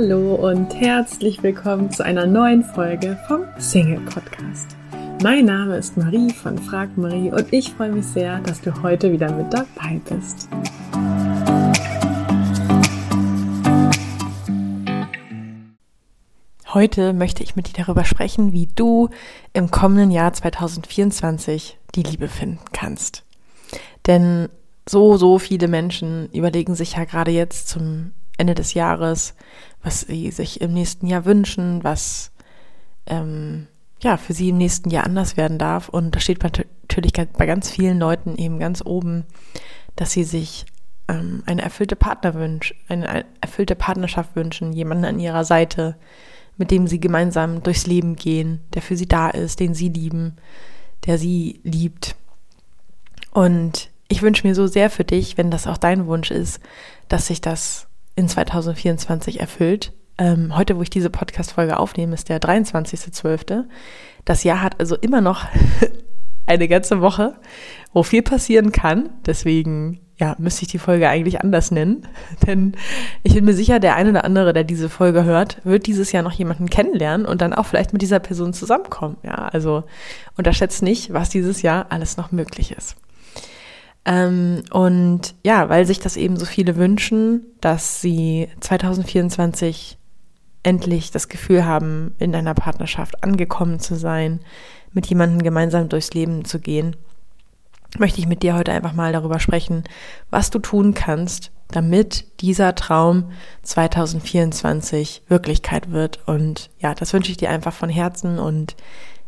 Hallo und herzlich willkommen zu einer neuen Folge vom Single Podcast. Mein Name ist Marie von Frag Marie und ich freue mich sehr, dass du heute wieder mit dabei bist. Heute möchte ich mit dir darüber sprechen, wie du im kommenden Jahr 2024 die Liebe finden kannst. Denn so, so viele Menschen überlegen sich ja gerade jetzt zum Ende des Jahres, was sie sich im nächsten Jahr wünschen, was ähm, ja für sie im nächsten Jahr anders werden darf. Und da steht natürlich bei ganz vielen Leuten eben ganz oben, dass sie sich ähm, eine erfüllte Partner wünschen, eine erfüllte Partnerschaft wünschen, jemanden an ihrer Seite, mit dem sie gemeinsam durchs Leben gehen, der für sie da ist, den sie lieben, der sie liebt. Und ich wünsche mir so sehr für dich, wenn das auch dein Wunsch ist, dass sich das in 2024 erfüllt. Ähm, heute, wo ich diese Podcast-Folge aufnehme, ist der 23.12. Das Jahr hat also immer noch eine ganze Woche, wo viel passieren kann. Deswegen, ja, müsste ich die Folge eigentlich anders nennen. Denn ich bin mir sicher, der eine oder andere, der diese Folge hört, wird dieses Jahr noch jemanden kennenlernen und dann auch vielleicht mit dieser Person zusammenkommen. Ja, also unterschätzt nicht, was dieses Jahr alles noch möglich ist. Ähm, und ja, weil sich das eben so viele wünschen, dass sie 2024 endlich das Gefühl haben, in einer Partnerschaft angekommen zu sein, mit jemandem gemeinsam durchs Leben zu gehen, möchte ich mit dir heute einfach mal darüber sprechen, was du tun kannst, damit dieser Traum 2024 Wirklichkeit wird. Und ja, das wünsche ich dir einfach von Herzen und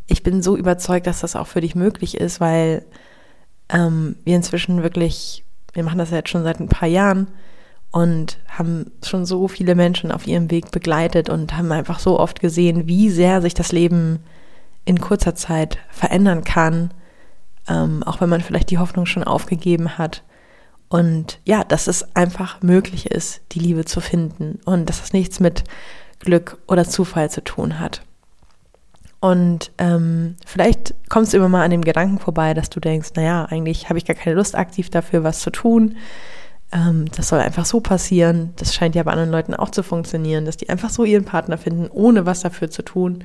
ich bin so überzeugt, dass das auch für dich möglich ist, weil ähm, wir inzwischen wirklich, wir machen das ja jetzt schon seit ein paar Jahren und haben schon so viele Menschen auf ihrem Weg begleitet und haben einfach so oft gesehen, wie sehr sich das Leben in kurzer Zeit verändern kann, ähm, auch wenn man vielleicht die Hoffnung schon aufgegeben hat. Und ja, dass es einfach möglich ist, die Liebe zu finden und dass es nichts mit Glück oder Zufall zu tun hat. Und ähm, vielleicht kommst du immer mal an dem Gedanken vorbei, dass du denkst, naja, eigentlich habe ich gar keine Lust, aktiv dafür was zu tun. Ähm, das soll einfach so passieren. Das scheint ja bei anderen Leuten auch zu funktionieren, dass die einfach so ihren Partner finden, ohne was dafür zu tun.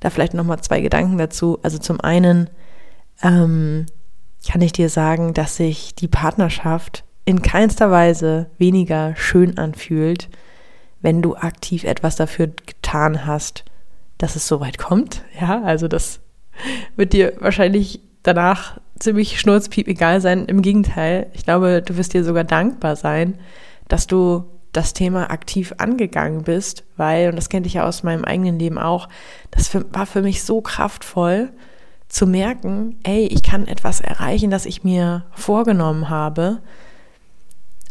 Da vielleicht nochmal zwei Gedanken dazu. Also zum einen ähm, kann ich dir sagen, dass sich die Partnerschaft in keinster Weise weniger schön anfühlt, wenn du aktiv etwas dafür getan hast, dass es so weit kommt. Ja, also das wird dir wahrscheinlich danach ziemlich schnurzpiep egal sein. Im Gegenteil, ich glaube, du wirst dir sogar dankbar sein, dass du das Thema aktiv angegangen bist, weil, und das kenne ich ja aus meinem eigenen Leben auch, das war für mich so kraftvoll zu merken, ey, ich kann etwas erreichen, das ich mir vorgenommen habe,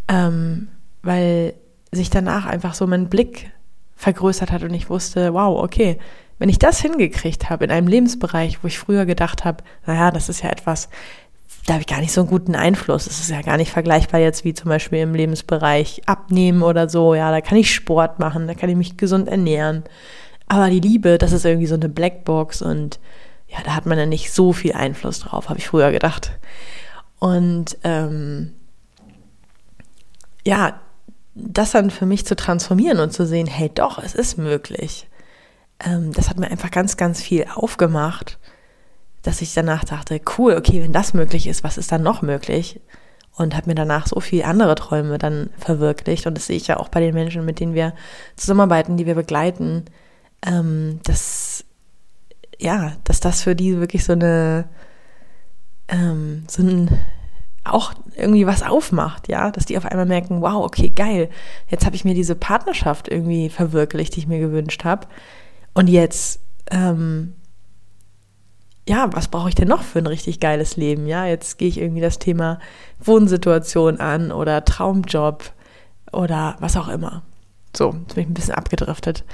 ähm, weil sich danach einfach so mein Blick vergrößert hat und ich wusste, wow, okay, wenn ich das hingekriegt habe in einem Lebensbereich, wo ich früher gedacht habe, naja, das ist ja etwas, da habe ich gar nicht so einen guten Einfluss. Es ist ja gar nicht vergleichbar jetzt wie zum Beispiel im Lebensbereich Abnehmen oder so. Ja, da kann ich Sport machen, da kann ich mich gesund ernähren. Aber die Liebe, das ist irgendwie so eine Blackbox und ja, da hat man ja nicht so viel Einfluss drauf, habe ich früher gedacht. Und ähm, ja, das dann für mich zu transformieren und zu sehen, hey doch, es ist möglich. Ähm, das hat mir einfach ganz, ganz viel aufgemacht, dass ich danach dachte, cool, okay, wenn das möglich ist, was ist dann noch möglich? Und habe mir danach so viele andere Träume dann verwirklicht. Und das sehe ich ja auch bei den Menschen, mit denen wir zusammenarbeiten, die wir begleiten, ähm, dass, ja, dass das für die wirklich so eine, ähm, so ein auch irgendwie was aufmacht, ja, dass die auf einmal merken, wow, okay, geil, jetzt habe ich mir diese Partnerschaft irgendwie verwirklicht, die ich mir gewünscht habe. Und jetzt, ähm, ja, was brauche ich denn noch für ein richtig geiles Leben? Ja, jetzt gehe ich irgendwie das Thema Wohnsituation an oder Traumjob oder was auch immer. So, jetzt bin ich ein bisschen abgedriftet.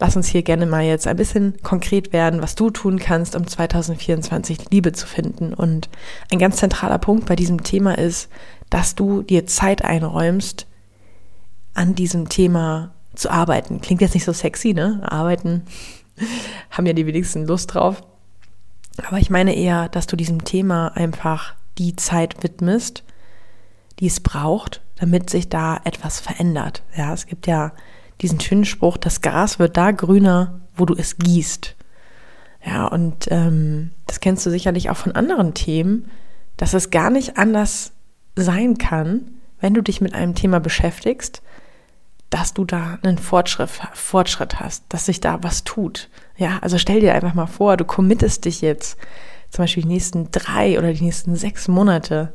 Lass uns hier gerne mal jetzt ein bisschen konkret werden, was du tun kannst, um 2024 Liebe zu finden. Und ein ganz zentraler Punkt bei diesem Thema ist, dass du dir Zeit einräumst, an diesem Thema zu arbeiten. Klingt jetzt nicht so sexy, ne? Arbeiten haben ja die wenigsten Lust drauf. Aber ich meine eher, dass du diesem Thema einfach die Zeit widmest, die es braucht, damit sich da etwas verändert. Ja, es gibt ja diesen schönen Spruch, das Gras wird da grüner, wo du es gießt. Ja, und ähm, das kennst du sicherlich auch von anderen Themen, dass es gar nicht anders sein kann, wenn du dich mit einem Thema beschäftigst, dass du da einen Fortschritt, Fortschritt hast, dass sich da was tut. Ja, also stell dir einfach mal vor, du committest dich jetzt zum Beispiel die nächsten drei oder die nächsten sechs Monate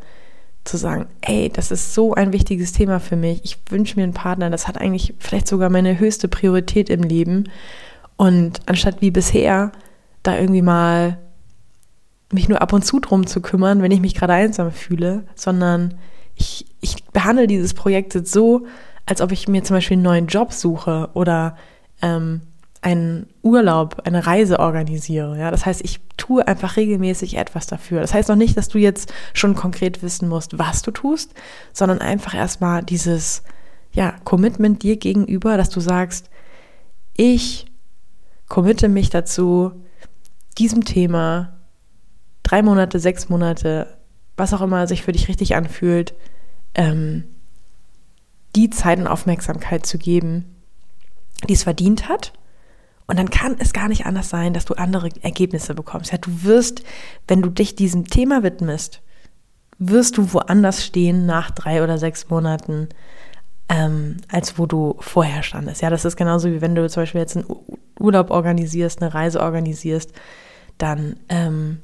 zu sagen, ey, das ist so ein wichtiges Thema für mich. Ich wünsche mir einen Partner, das hat eigentlich vielleicht sogar meine höchste Priorität im Leben. Und anstatt wie bisher da irgendwie mal mich nur ab und zu drum zu kümmern, wenn ich mich gerade einsam fühle, sondern ich, ich behandle dieses Projekt jetzt so, als ob ich mir zum Beispiel einen neuen Job suche oder ähm, einen Urlaub, eine Reise organisiere. Ja, das heißt, ich tue einfach regelmäßig etwas dafür. Das heißt noch nicht, dass du jetzt schon konkret wissen musst, was du tust, sondern einfach erstmal dieses ja, Commitment dir gegenüber, dass du sagst, ich committe mich dazu, diesem Thema drei Monate, sechs Monate, was auch immer sich für dich richtig anfühlt, ähm, die Zeit und Aufmerksamkeit zu geben, die es verdient hat. Und dann kann es gar nicht anders sein, dass du andere Ergebnisse bekommst. Ja, du wirst, wenn du dich diesem Thema widmest, wirst du woanders stehen nach drei oder sechs Monaten, ähm, als wo du vorher standest. Ja, das ist genauso wie wenn du zum Beispiel jetzt einen Urlaub organisierst, eine Reise organisierst, dann ähm,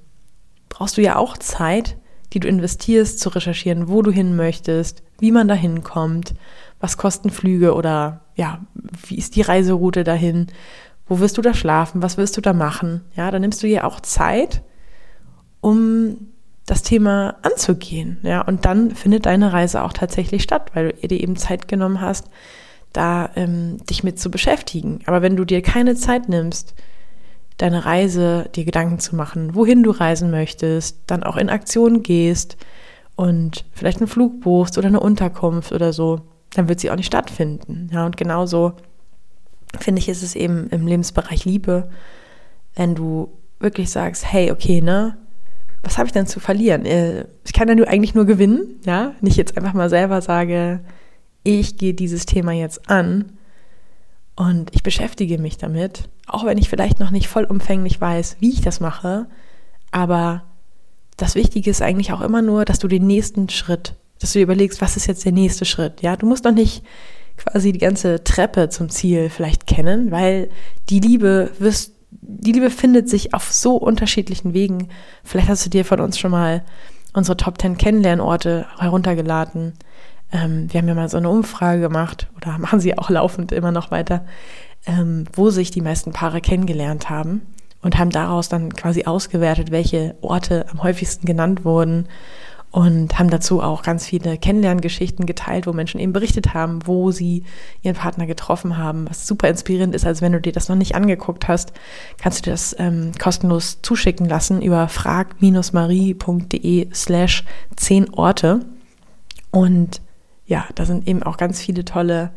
brauchst du ja auch Zeit, die du investierst, zu recherchieren, wo du hin möchtest, wie man da hinkommt, was kosten Flüge oder ja, wie ist die Reiseroute dahin, wo wirst du da schlafen, was wirst du da machen. Ja, dann nimmst du dir auch Zeit, um das Thema anzugehen. Ja, und dann findet deine Reise auch tatsächlich statt, weil du dir eben Zeit genommen hast, da ähm, dich mit zu beschäftigen. Aber wenn du dir keine Zeit nimmst, deine Reise dir Gedanken zu machen, wohin du reisen möchtest, dann auch in Aktion gehst und vielleicht einen Flug buchst oder eine Unterkunft oder so, dann wird sie auch nicht stattfinden. Ja, und genauso finde ich, ist es eben im Lebensbereich Liebe, wenn du wirklich sagst, hey, okay, ne, was habe ich denn zu verlieren? Äh, ich kann ja nur eigentlich nur gewinnen, ja, nicht jetzt einfach mal selber sage, ich gehe dieses Thema jetzt an und ich beschäftige mich damit, auch wenn ich vielleicht noch nicht vollumfänglich weiß, wie ich das mache. Aber das Wichtige ist eigentlich auch immer nur, dass du den nächsten Schritt, dass du überlegst, was ist jetzt der nächste Schritt. Ja, du musst noch nicht quasi die ganze Treppe zum Ziel vielleicht kennen, weil die Liebe wirst, die Liebe findet sich auf so unterschiedlichen Wegen. Vielleicht hast du dir von uns schon mal unsere Top 10 Kennenlernorte heruntergeladen. Ähm, wir haben ja mal so eine Umfrage gemacht oder machen sie auch laufend immer noch weiter, ähm, wo sich die meisten Paare kennengelernt haben und haben daraus dann quasi ausgewertet, welche Orte am häufigsten genannt wurden und haben dazu auch ganz viele Kennenlerngeschichten geteilt, wo Menschen eben berichtet haben, wo sie ihren Partner getroffen haben, was super inspirierend ist. Also wenn du dir das noch nicht angeguckt hast, kannst du dir das ähm, kostenlos zuschicken lassen über frag-marie.de slash 10 Orte. Und ja, da sind eben auch ganz viele tolle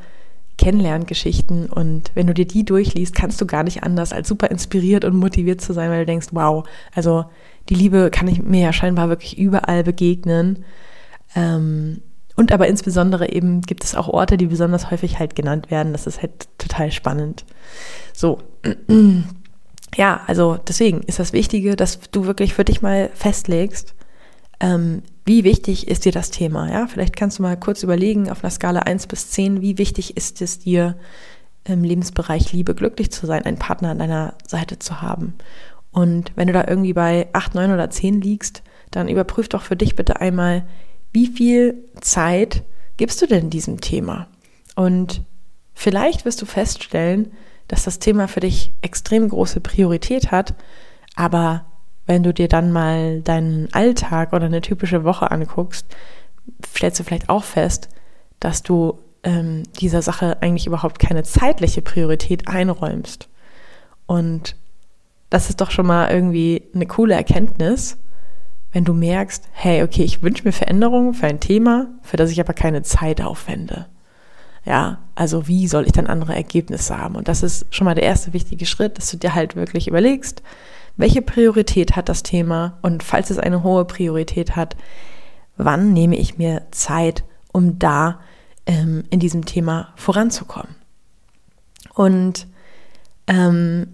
Kennenlerngeschichten und wenn du dir die durchliest, kannst du gar nicht anders als super inspiriert und motiviert zu sein, weil du denkst, wow, also die Liebe kann ich mir ja scheinbar wirklich überall begegnen. Ähm, und aber insbesondere eben gibt es auch Orte, die besonders häufig halt genannt werden. Das ist halt total spannend. So. Ja, also deswegen ist das Wichtige, dass du wirklich für dich mal festlegst, ähm, wie wichtig ist dir das Thema? Ja, vielleicht kannst du mal kurz überlegen auf einer Skala 1 bis 10, wie wichtig ist es dir im Lebensbereich Liebe glücklich zu sein, einen Partner an deiner Seite zu haben. Und wenn du da irgendwie bei 8, 9 oder 10 liegst, dann überprüf doch für dich bitte einmal, wie viel Zeit gibst du denn diesem Thema? Und vielleicht wirst du feststellen, dass das Thema für dich extrem große Priorität hat, aber wenn du dir dann mal deinen Alltag oder eine typische Woche anguckst, stellst du vielleicht auch fest, dass du ähm, dieser Sache eigentlich überhaupt keine zeitliche Priorität einräumst. Und das ist doch schon mal irgendwie eine coole Erkenntnis, wenn du merkst, hey, okay, ich wünsche mir Veränderungen für ein Thema, für das ich aber keine Zeit aufwende. Ja, also wie soll ich dann andere Ergebnisse haben? Und das ist schon mal der erste wichtige Schritt, dass du dir halt wirklich überlegst, welche Priorität hat das Thema und falls es eine hohe Priorität hat, wann nehme ich mir Zeit, um da ähm, in diesem Thema voranzukommen? Und ähm,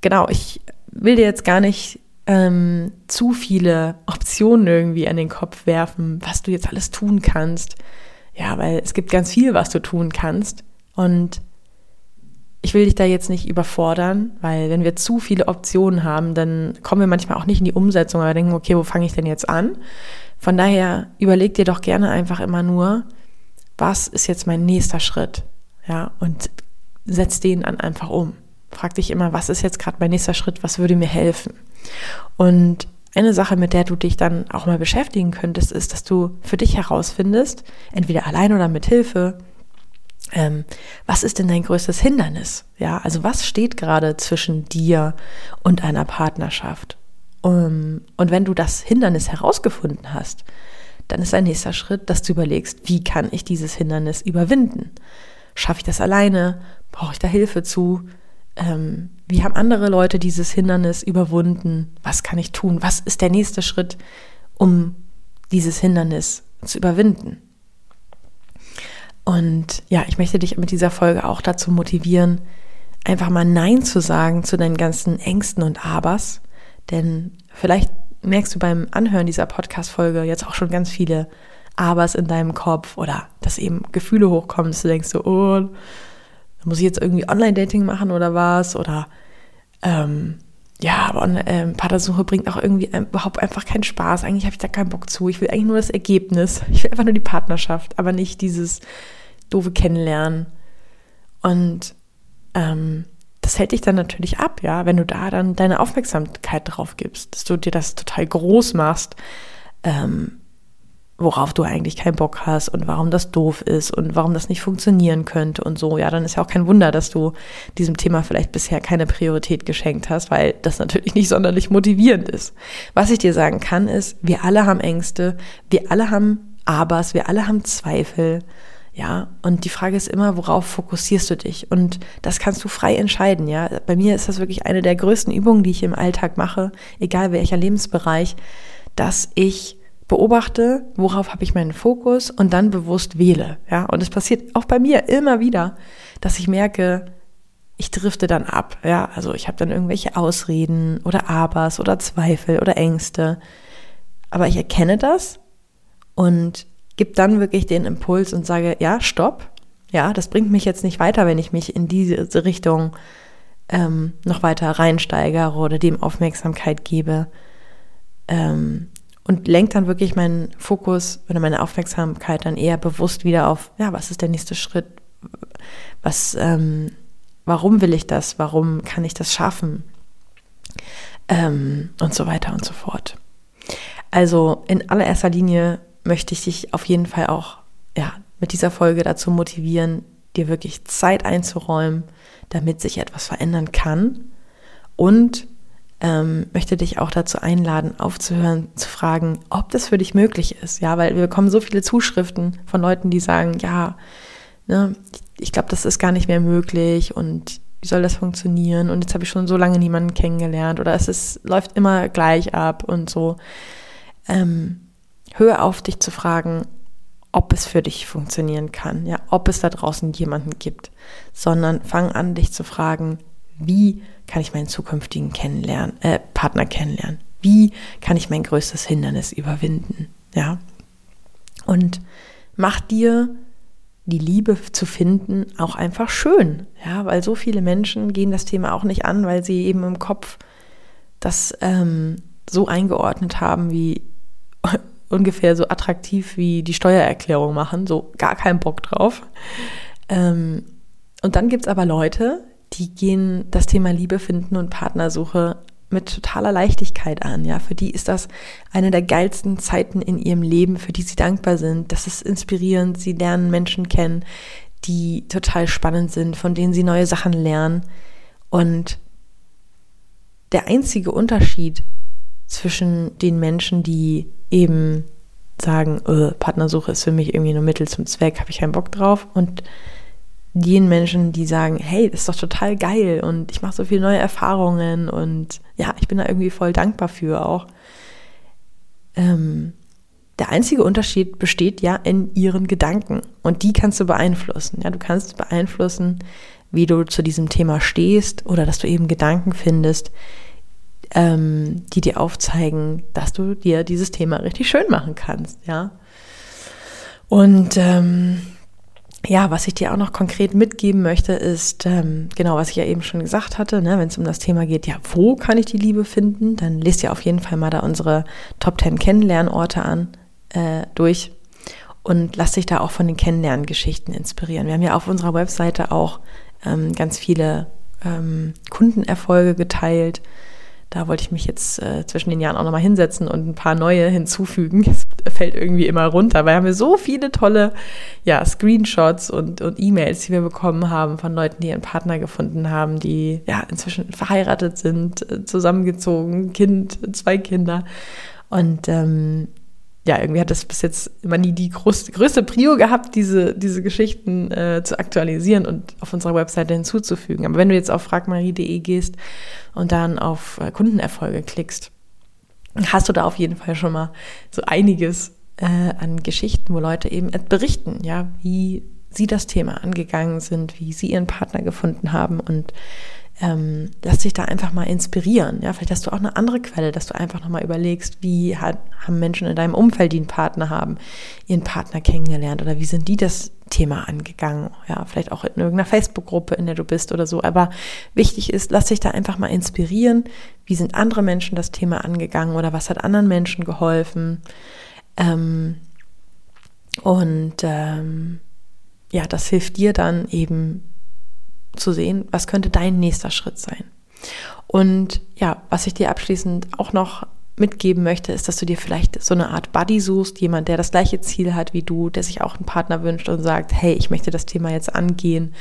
genau, ich will dir jetzt gar nicht ähm, zu viele Optionen irgendwie an den Kopf werfen, was du jetzt alles tun kannst. Ja, weil es gibt ganz viel, was du tun kannst. Und ich will dich da jetzt nicht überfordern, weil wenn wir zu viele Optionen haben, dann kommen wir manchmal auch nicht in die Umsetzung, aber denken, okay, wo fange ich denn jetzt an? Von daher überleg dir doch gerne einfach immer nur, was ist jetzt mein nächster Schritt? Ja, und setz den dann einfach um. Frag dich immer, was ist jetzt gerade mein nächster Schritt? Was würde mir helfen? Und eine Sache, mit der du dich dann auch mal beschäftigen könntest, ist, dass du für dich herausfindest, entweder allein oder mit Hilfe, ähm, was ist denn dein größtes Hindernis? Ja, also was steht gerade zwischen dir und einer Partnerschaft? Um, und wenn du das Hindernis herausgefunden hast, dann ist ein nächster Schritt, dass du überlegst, wie kann ich dieses Hindernis überwinden? Schaffe ich das alleine? Brauche ich da Hilfe zu? Ähm, wie haben andere Leute dieses Hindernis überwunden? Was kann ich tun? Was ist der nächste Schritt, um dieses Hindernis zu überwinden? Und ja, ich möchte dich mit dieser Folge auch dazu motivieren, einfach mal Nein zu sagen zu deinen ganzen Ängsten und Abers. Denn vielleicht merkst du beim Anhören dieser Podcast-Folge jetzt auch schon ganz viele Abers in deinem Kopf oder dass eben Gefühle hochkommen, dass du denkst so, oh, muss ich jetzt irgendwie Online-Dating machen oder was? Oder ähm, ja, aber ähm, Partnersuche bringt auch irgendwie ähm, überhaupt einfach keinen Spaß. Eigentlich habe ich da keinen Bock zu. Ich will eigentlich nur das Ergebnis. Ich will einfach nur die Partnerschaft, aber nicht dieses doofe Kennenlernen. Und ähm, das hält dich dann natürlich ab, ja, wenn du da dann deine Aufmerksamkeit drauf gibst, dass du dir das total groß machst. Ähm, worauf du eigentlich keinen Bock hast und warum das doof ist und warum das nicht funktionieren könnte und so, ja, dann ist ja auch kein Wunder, dass du diesem Thema vielleicht bisher keine Priorität geschenkt hast, weil das natürlich nicht sonderlich motivierend ist. Was ich dir sagen kann, ist, wir alle haben Ängste, wir alle haben Abers, wir alle haben Zweifel. Ja, und die Frage ist immer, worauf fokussierst du dich? Und das kannst du frei entscheiden, ja. Bei mir ist das wirklich eine der größten Übungen, die ich im Alltag mache, egal welcher Lebensbereich, dass ich beobachte, worauf habe ich meinen Fokus und dann bewusst wähle. Ja, und es passiert auch bei mir immer wieder, dass ich merke, ich drifte dann ab. Ja, also ich habe dann irgendwelche Ausreden oder Abers oder Zweifel oder Ängste. Aber ich erkenne das und gebe dann wirklich den Impuls und sage, ja, stopp. Ja, das bringt mich jetzt nicht weiter, wenn ich mich in diese Richtung ähm, noch weiter reinsteigere oder dem Aufmerksamkeit gebe. Ähm, und lenkt dann wirklich meinen Fokus oder meine Aufmerksamkeit dann eher bewusst wieder auf, ja, was ist der nächste Schritt? Was, ähm, warum will ich das? Warum kann ich das schaffen? Ähm, und so weiter und so fort. Also in allererster Linie möchte ich dich auf jeden Fall auch, ja, mit dieser Folge dazu motivieren, dir wirklich Zeit einzuräumen, damit sich etwas verändern kann und ähm, möchte dich auch dazu einladen, aufzuhören, zu fragen, ob das für dich möglich ist. Ja, weil wir bekommen so viele Zuschriften von Leuten, die sagen, ja, ne, ich glaube, das ist gar nicht mehr möglich und wie soll das funktionieren? Und jetzt habe ich schon so lange niemanden kennengelernt oder es ist, läuft immer gleich ab und so. Ähm, hör auf, dich zu fragen, ob es für dich funktionieren kann, ja, ob es da draußen jemanden gibt, sondern fang an, dich zu fragen, wie kann ich meinen zukünftigen kennenlernen, äh, Partner kennenlernen? Wie kann ich mein größtes Hindernis überwinden? Ja. Und mach dir die Liebe zu finden auch einfach schön. Ja, weil so viele Menschen gehen das Thema auch nicht an, weil sie eben im Kopf das ähm, so eingeordnet haben, wie ungefähr so attraktiv wie die Steuererklärung machen, so gar keinen Bock drauf. Ähm, und dann gibt es aber Leute, die gehen das Thema Liebe finden und Partnersuche mit totaler Leichtigkeit an. Ja, für die ist das eine der geilsten Zeiten in ihrem Leben, für die sie dankbar sind. Das ist inspirierend. Sie lernen Menschen kennen, die total spannend sind, von denen sie neue Sachen lernen. Und der einzige Unterschied zwischen den Menschen, die eben sagen, äh, Partnersuche ist für mich irgendwie nur Mittel zum Zweck, habe ich keinen Bock drauf, und den Menschen, die sagen, hey, das ist doch total geil und ich mache so viele neue Erfahrungen und ja, ich bin da irgendwie voll dankbar für auch. Ähm, der einzige Unterschied besteht ja in ihren Gedanken und die kannst du beeinflussen. Ja, du kannst beeinflussen, wie du zu diesem Thema stehst oder dass du eben Gedanken findest, ähm, die dir aufzeigen, dass du dir dieses Thema richtig schön machen kannst, ja. Und ähm, ja, was ich dir auch noch konkret mitgeben möchte, ist ähm, genau, was ich ja eben schon gesagt hatte, ne, wenn es um das Thema geht, ja, wo kann ich die Liebe finden, dann lest dir auf jeden Fall mal da unsere Top 10 Kennenlernorte an, äh, durch und lass dich da auch von den Kennenlerngeschichten inspirieren. Wir haben ja auf unserer Webseite auch ähm, ganz viele ähm, Kundenerfolge geteilt, da wollte ich mich jetzt äh, zwischen den Jahren auch nochmal hinsetzen und ein paar neue hinzufügen. Es fällt irgendwie immer runter, weil haben wir so viele tolle ja, Screenshots und, und E-Mails, die wir bekommen haben von Leuten, die ihren Partner gefunden haben, die ja inzwischen verheiratet sind, äh, zusammengezogen, Kind, zwei Kinder. Und ähm, ja, irgendwie hat das bis jetzt immer nie die groß, größte Prio gehabt, diese, diese Geschichten äh, zu aktualisieren und auf unserer Webseite hinzuzufügen. Aber wenn du jetzt auf fragmarie.de gehst und dann auf äh, Kundenerfolge klickst, hast du da auf jeden Fall schon mal so einiges äh, an Geschichten, wo Leute eben berichten, ja, wie sie das Thema angegangen sind, wie sie ihren Partner gefunden haben und ähm, lass dich da einfach mal inspirieren. Ja, vielleicht hast du auch eine andere Quelle, dass du einfach nochmal überlegst, wie hat, haben Menschen in deinem Umfeld, die einen Partner haben, ihren Partner kennengelernt oder wie sind die das Thema angegangen? Ja, vielleicht auch in irgendeiner Facebook-Gruppe, in der du bist oder so. Aber wichtig ist, lass dich da einfach mal inspirieren. Wie sind andere Menschen das Thema angegangen oder was hat anderen Menschen geholfen? Ähm, und ähm, ja, das hilft dir dann eben zu sehen, was könnte dein nächster Schritt sein. Und ja, was ich dir abschließend auch noch mitgeben möchte, ist, dass du dir vielleicht so eine Art Buddy suchst, jemand, der das gleiche Ziel hat wie du, der sich auch einen Partner wünscht und sagt, hey, ich möchte das Thema jetzt angehen.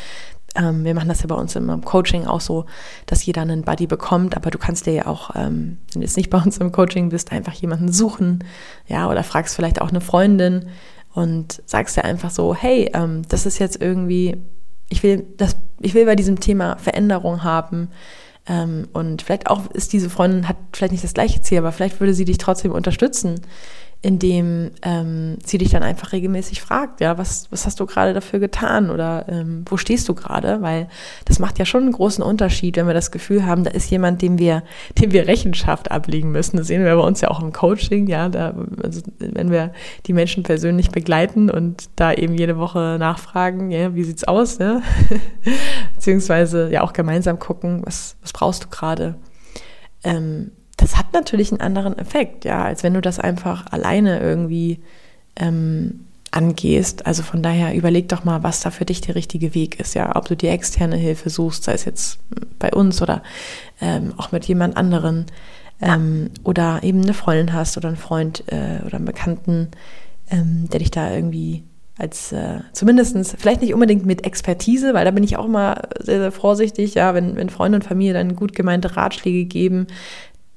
Ähm, wir machen das ja bei uns im Coaching auch so, dass jeder einen Buddy bekommt, aber du kannst dir ja auch, ähm, wenn du jetzt nicht bei uns im Coaching bist, einfach jemanden suchen, ja, oder fragst vielleicht auch eine Freundin und sagst dir einfach so, hey, ähm, das ist jetzt irgendwie ich will, das, ich will bei diesem Thema Veränderung haben. Ähm, und vielleicht auch ist diese Freundin, hat vielleicht nicht das gleiche Ziel, aber vielleicht würde sie dich trotzdem unterstützen indem ähm, sie dich dann einfach regelmäßig fragt, ja, was, was hast du gerade dafür getan oder ähm, wo stehst du gerade? Weil das macht ja schon einen großen Unterschied, wenn wir das Gefühl haben, da ist jemand, dem wir, dem wir Rechenschaft ablegen müssen. Das sehen wir bei uns ja auch im Coaching, ja, da, also wenn wir die Menschen persönlich begleiten und da eben jede Woche nachfragen, ja, wie sieht's aus, ne? beziehungsweise ja auch gemeinsam gucken, was, was brauchst du gerade? Ähm, das hat natürlich einen anderen Effekt, ja, als wenn du das einfach alleine irgendwie ähm, angehst. Also von daher überleg doch mal, was da für dich der richtige Weg ist, ja, ob du die externe Hilfe suchst, sei es jetzt bei uns oder ähm, auch mit jemand anderen ähm, oder eben eine Freundin hast oder einen Freund äh, oder einen Bekannten, ähm, der dich da irgendwie als äh, zumindestens vielleicht nicht unbedingt mit Expertise, weil da bin ich auch immer sehr, sehr vorsichtig, ja, wenn, wenn Freunde und Familie dann gut gemeinte Ratschläge geben,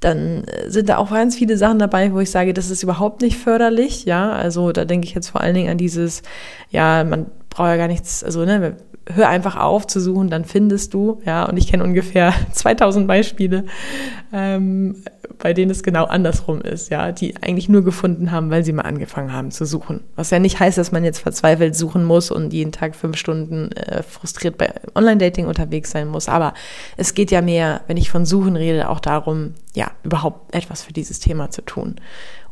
dann äh, sind da auch ganz viele Sachen dabei, wo ich sage, das ist überhaupt nicht förderlich, ja. Also da denke ich jetzt vor allen Dingen an dieses, ja, man braucht ja gar nichts, also ne, hör einfach auf zu suchen, dann findest du, ja. Und ich kenne ungefähr 2000 Beispiele, ähm, bei denen es genau andersrum ist, ja, die eigentlich nur gefunden haben, weil sie mal angefangen haben zu suchen. Was ja nicht heißt, dass man jetzt verzweifelt suchen muss und jeden Tag fünf Stunden äh, frustriert bei Online-Dating unterwegs sein muss. Aber es geht ja mehr, wenn ich von Suchen rede, auch darum, ja, überhaupt etwas für dieses Thema zu tun.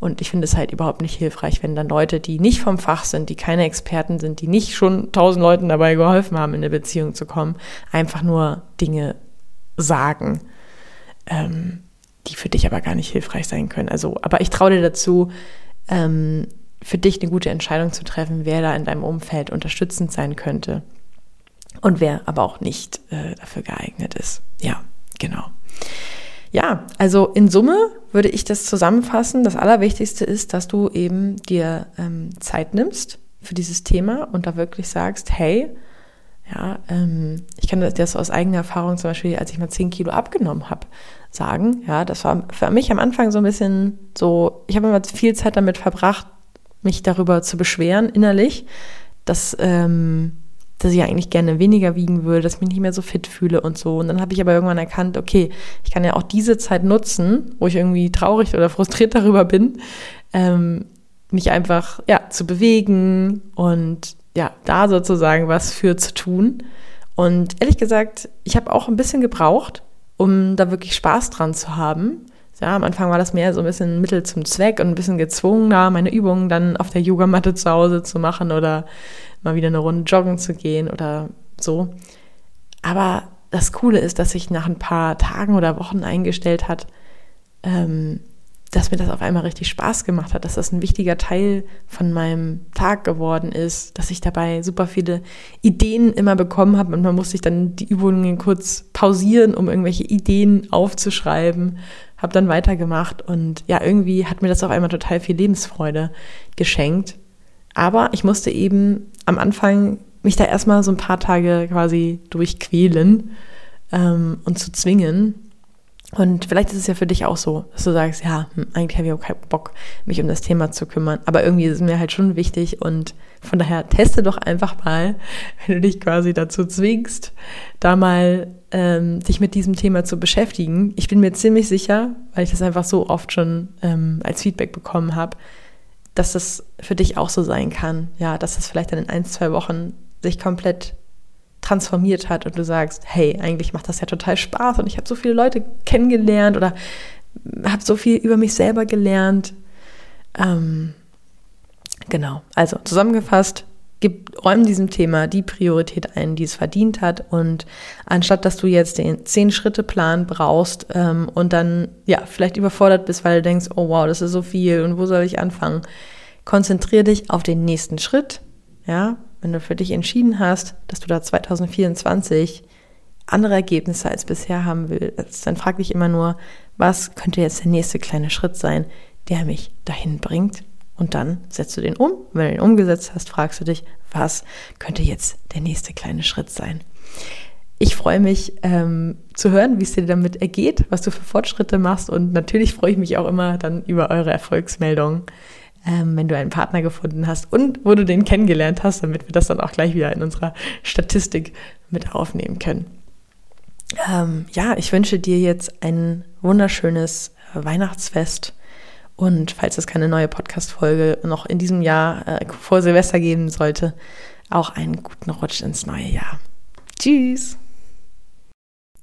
Und ich finde es halt überhaupt nicht hilfreich, wenn dann Leute, die nicht vom Fach sind, die keine Experten sind, die nicht schon tausend Leuten dabei geholfen haben, in eine Beziehung zu kommen, einfach nur Dinge sagen. Ähm, die für dich aber gar nicht hilfreich sein können. Also, aber ich traue dir dazu, ähm, für dich eine gute Entscheidung zu treffen, wer da in deinem Umfeld unterstützend sein könnte und wer aber auch nicht äh, dafür geeignet ist. Ja, genau. Ja, also in Summe würde ich das zusammenfassen. Das Allerwichtigste ist, dass du eben dir ähm, Zeit nimmst für dieses Thema und da wirklich sagst, hey, ja, ähm, ich kann das aus eigener Erfahrung zum Beispiel, als ich mal 10 Kilo abgenommen habe, sagen. Ja, das war für mich am Anfang so ein bisschen so, ich habe immer viel Zeit damit verbracht, mich darüber zu beschweren innerlich, dass, ähm, dass ich eigentlich gerne weniger wiegen würde, dass ich mich nicht mehr so fit fühle und so. Und dann habe ich aber irgendwann erkannt, okay, ich kann ja auch diese Zeit nutzen, wo ich irgendwie traurig oder frustriert darüber bin, ähm, mich einfach ja zu bewegen und ja da sozusagen was für zu tun Und ehrlich gesagt, ich habe auch ein bisschen gebraucht, um da wirklich Spaß dran zu haben. Ja, am Anfang war das mehr so ein bisschen Mittel zum Zweck und ein bisschen gezwungen, da meine Übungen dann auf der Yogamatte zu Hause zu machen oder mal wieder eine Runde joggen zu gehen oder so. Aber das Coole ist, dass sich nach ein paar Tagen oder Wochen eingestellt hat, ähm, dass mir das auf einmal richtig Spaß gemacht hat, dass das ein wichtiger Teil von meinem Tag geworden ist, dass ich dabei super viele Ideen immer bekommen habe und man musste sich dann die Übungen kurz pausieren, um irgendwelche Ideen aufzuschreiben, habe dann weitergemacht und ja, irgendwie hat mir das auf einmal total viel Lebensfreude geschenkt. Aber ich musste eben am Anfang mich da erstmal so ein paar Tage quasi durchquälen ähm, und zu zwingen. Und vielleicht ist es ja für dich auch so, dass du sagst, ja, hm, eigentlich habe ich auch keinen Bock, mich um das Thema zu kümmern. Aber irgendwie ist es mir halt schon wichtig und von daher teste doch einfach mal, wenn du dich quasi dazu zwingst, da mal ähm, dich mit diesem Thema zu beschäftigen. Ich bin mir ziemlich sicher, weil ich das einfach so oft schon ähm, als Feedback bekommen habe, dass das für dich auch so sein kann. Ja, dass das vielleicht dann in ein, zwei Wochen sich komplett transformiert hat und du sagst, hey, eigentlich macht das ja total Spaß und ich habe so viele Leute kennengelernt oder habe so viel über mich selber gelernt. Ähm, genau, also zusammengefasst, gib, räum diesem Thema die Priorität ein, die es verdient hat und anstatt, dass du jetzt den Zehn-Schritte-Plan brauchst ähm, und dann, ja, vielleicht überfordert bist, weil du denkst, oh wow, das ist so viel und wo soll ich anfangen? Konzentriere dich auf den nächsten Schritt, ja, wenn du für dich entschieden hast, dass du da 2024 andere Ergebnisse als bisher haben willst, dann frag dich immer nur, was könnte jetzt der nächste kleine Schritt sein, der mich dahin bringt? Und dann setzt du den um. Wenn du den umgesetzt hast, fragst du dich, was könnte jetzt der nächste kleine Schritt sein? Ich freue mich ähm, zu hören, wie es dir damit ergeht, was du für Fortschritte machst. Und natürlich freue ich mich auch immer dann über eure Erfolgsmeldungen ähm, wenn du einen Partner gefunden hast und wo du den kennengelernt hast, damit wir das dann auch gleich wieder in unserer Statistik mit aufnehmen können. Ähm, ja, ich wünsche dir jetzt ein wunderschönes äh, Weihnachtsfest. Und falls es keine neue Podcast-Folge noch in diesem Jahr äh, vor Silvester geben sollte, auch einen guten Rutsch ins neue Jahr. Tschüss!